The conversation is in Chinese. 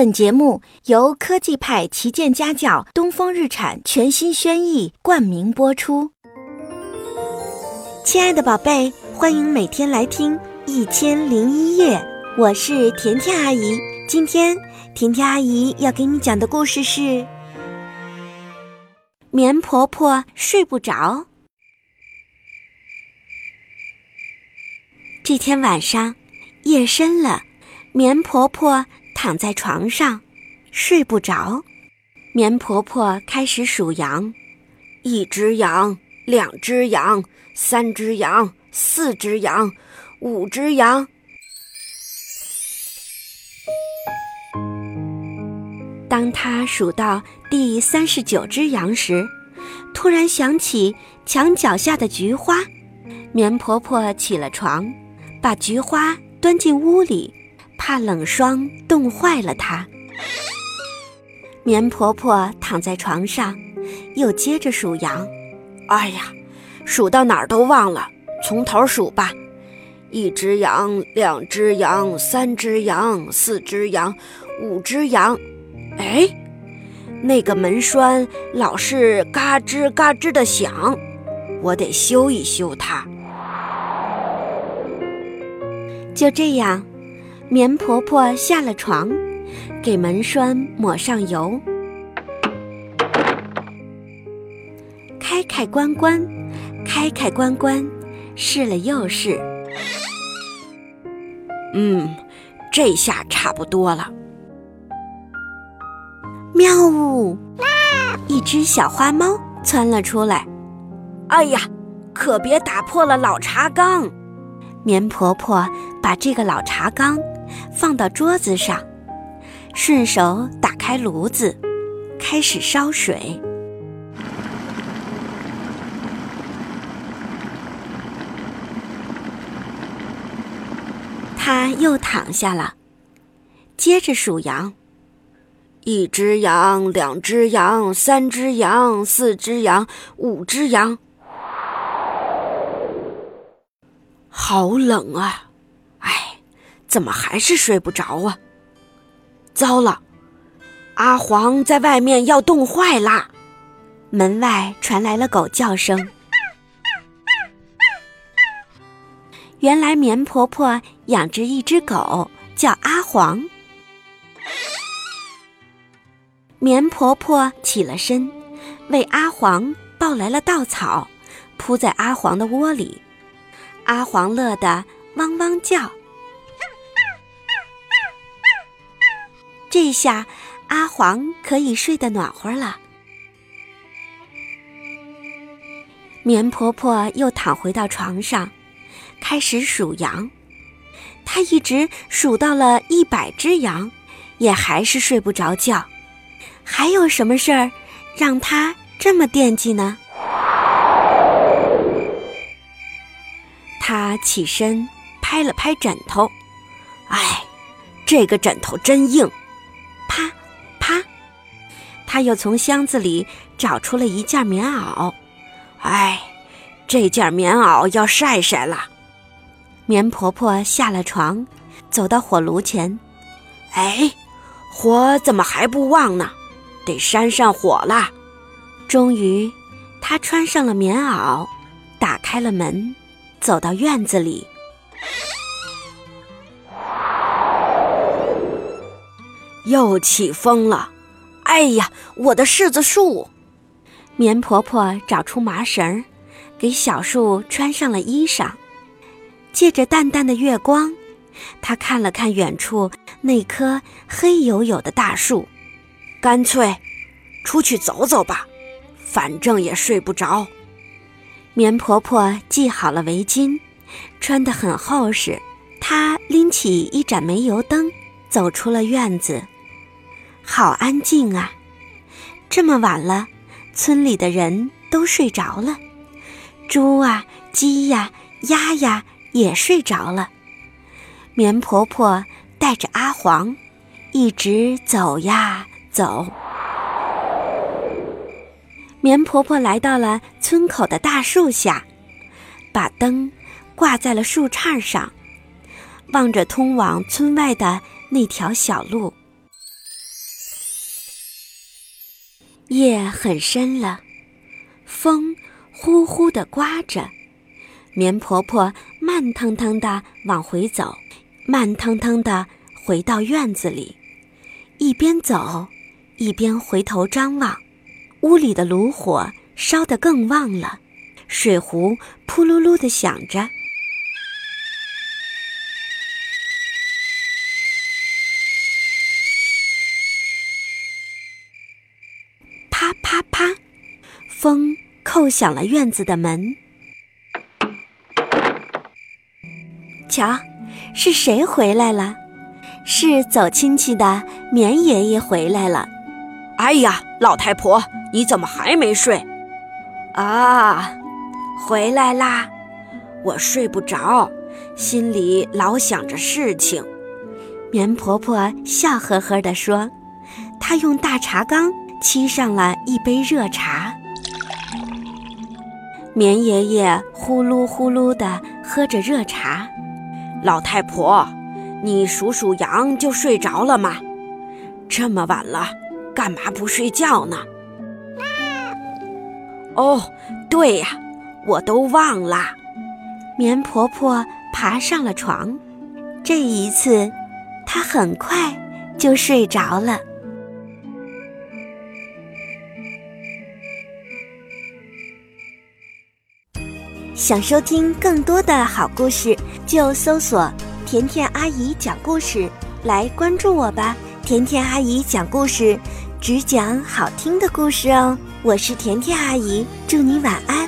本节目由科技派旗舰家教东风日产全新轩逸冠名播出。亲爱的宝贝，欢迎每天来听《一千零一夜》，我是甜甜阿姨。今天甜甜阿姨要给你讲的故事是《棉婆婆睡不着》。这天晚上，夜深了，棉婆婆。躺在床上，睡不着。棉婆婆开始数羊：一只羊，两只羊，三只羊，四只羊，五只羊。当她数到第三十九只羊时，突然想起墙脚下的菊花。棉婆婆起了床，把菊花端进屋里。怕冷霜冻坏了它。棉婆婆躺在床上，又接着数羊。哎呀，数到哪儿都忘了，从头数吧。一只羊，两只羊，三只羊，四只羊，五只羊。哎，那个门栓老是嘎吱嘎吱的响，我得修一修它。就这样。棉婆婆下了床，给门栓抹上油，开开关关，开开关关，试了又试。嗯，这下差不多了。喵呜！一只小花猫窜了出来。哎呀，可别打破了老茶缸！棉婆婆把这个老茶缸。放到桌子上，顺手打开炉子，开始烧水。他又躺下了，接着数羊：一只羊，两只羊，三只羊，四只羊，五只羊。好冷啊！怎么还是睡不着啊？糟了，阿黄在外面要冻坏啦！门外传来了狗叫声。原来棉婆婆养着一只狗，叫阿黄。棉婆婆起了身，为阿黄抱来了稻草，铺在阿黄的窝里。阿黄乐得汪汪叫。这下，阿黄可以睡得暖和了。棉婆婆又躺回到床上，开始数羊。她一直数到了一百只羊，也还是睡不着觉。还有什么事儿让她这么惦记呢？她起身拍了拍枕头，哎，这个枕头真硬。他又从箱子里找出了一件棉袄。哎，这件棉袄要晒晒了。棉婆婆下了床，走到火炉前。哎，火怎么还不旺呢？得扇扇火啦！终于，她穿上了棉袄，打开了门，走到院子里。又起风了，哎呀，我的柿子树！棉婆婆找出麻绳，给小树穿上了衣裳。借着淡淡的月光，她看了看远处那棵黑黝黝的大树，干脆出去走走吧，反正也睡不着。棉婆婆系好了围巾，穿得很厚实。她拎起一盏煤油灯。走出了院子，好安静啊！这么晚了，村里的人都睡着了，猪啊、鸡呀、鸭呀也睡着了。棉婆婆带着阿黄，一直走呀走。棉婆婆来到了村口的大树下，把灯挂在了树杈上，望着通往村外的。那条小路，夜很深了，风呼呼地刮着，棉婆婆慢腾腾地往回走，慢腾腾地回到院子里，一边走一边回头张望，屋里的炉火烧得更旺了，水壶扑噜噜地响着。风叩响了院子的门。瞧，是谁回来了？是走亲戚的棉爷爷回来了。哎呀，老太婆，你怎么还没睡？啊，回来啦！我睡不着，心里老想着事情。棉婆婆笑呵呵地说：“她用大茶缸。”沏上了一杯热茶，棉爷爷呼噜呼噜地喝着热茶。老太婆，你数数羊就睡着了吗？这么晚了，干嘛不睡觉呢？哦，对呀，我都忘了。棉婆婆爬上了床，这一次，她很快就睡着了。想收听更多的好故事，就搜索甜甜阿姨讲故事来关注我吧。甜甜阿姨讲故事，只讲好听的故事哦。我是甜甜阿姨，祝你晚安。